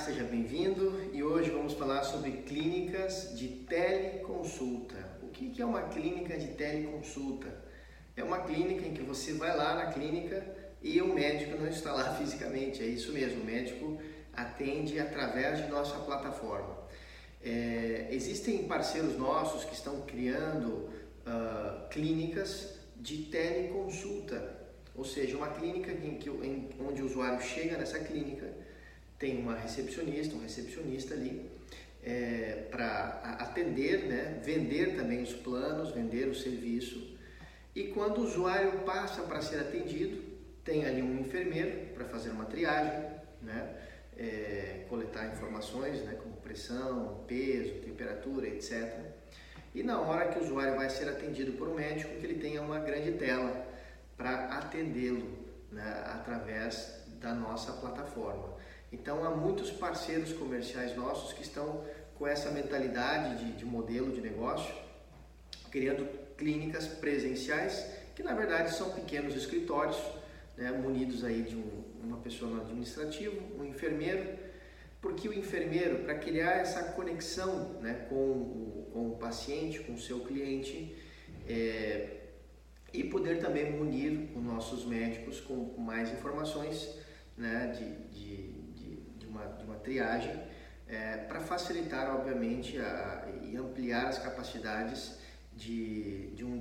seja bem-vindo e hoje vamos falar sobre clínicas de teleconsulta. O que é uma clínica de teleconsulta? É uma clínica em que você vai lá na clínica e o médico não está lá fisicamente, é isso mesmo, o médico atende através de nossa plataforma. É, existem parceiros nossos que estão criando uh, clínicas de teleconsulta, ou seja, uma clínica em que, em, onde o usuário chega nessa clínica tem uma recepcionista, um recepcionista ali, é, para atender, né, vender também os planos, vender o serviço. E quando o usuário passa para ser atendido, tem ali um enfermeiro para fazer uma triagem, né, é, coletar informações né, como pressão, peso, temperatura, etc. E na hora que o usuário vai ser atendido por um médico, que ele tenha uma grande tela para atendê-lo né, através da nossa plataforma. Então há muitos parceiros comerciais nossos que estão com essa mentalidade de, de modelo de negócio, criando clínicas presenciais que na verdade são pequenos escritórios, né, munidos aí de um, uma pessoa no administrativo, um enfermeiro, porque o enfermeiro, para criar essa conexão né, com, o, com o paciente, com o seu cliente, é, e poder também munir os nossos médicos com mais informações né, de, de, uma, de uma triagem, é, para facilitar, obviamente, a, e ampliar as capacidades de, de um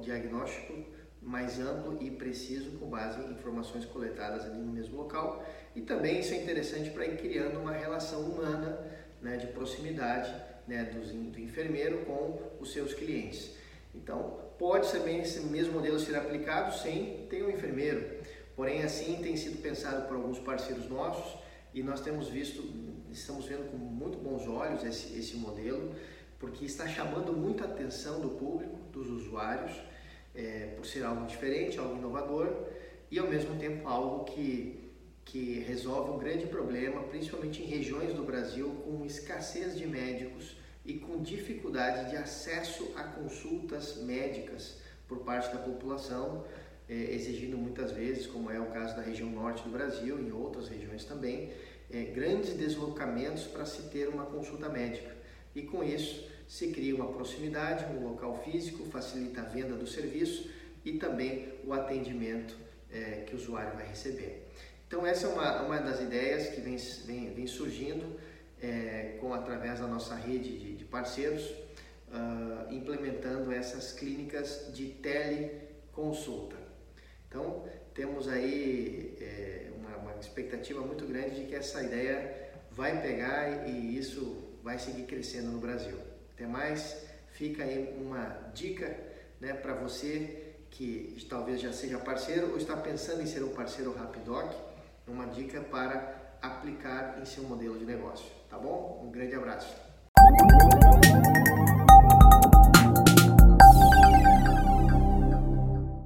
diagnóstico mais amplo e preciso com base em informações coletadas ali no mesmo local. E também isso é interessante para ir criando uma relação humana né, de proximidade né, do, do enfermeiro com os seus clientes. Então, pode também esse mesmo modelo ser aplicado sem ter um enfermeiro, porém assim tem sido pensado por alguns parceiros nossos e nós temos visto, estamos vendo com muito bons olhos esse, esse modelo, porque está chamando muita atenção do público, dos usuários, é, por ser algo diferente, algo inovador e ao mesmo tempo algo que, que resolve um grande problema, principalmente em regiões do Brasil com escassez de médicos e com dificuldade de acesso a consultas médicas por parte da população, é, exigindo muitas vezes, como é o caso da região norte do Brasil e em outras regiões também, é, grandes deslocamentos para se ter uma consulta médica. E com isso se cria uma proximidade no local físico, facilita a venda do serviço e também o atendimento é, que o usuário vai receber. Então essa é uma, uma das ideias que vem, vem, vem surgindo é, com através da nossa rede de, de parceiros, uh, implementando essas clínicas de teleconsulta. Então temos aí é, uma, uma expectativa muito grande de que essa ideia vai pegar e isso vai seguir crescendo no Brasil. Até mais, fica aí uma dica né, para você que talvez já seja parceiro ou está pensando em ser um parceiro Rapidoc, uma dica para aplicar em seu modelo de negócio, tá bom? Um grande abraço.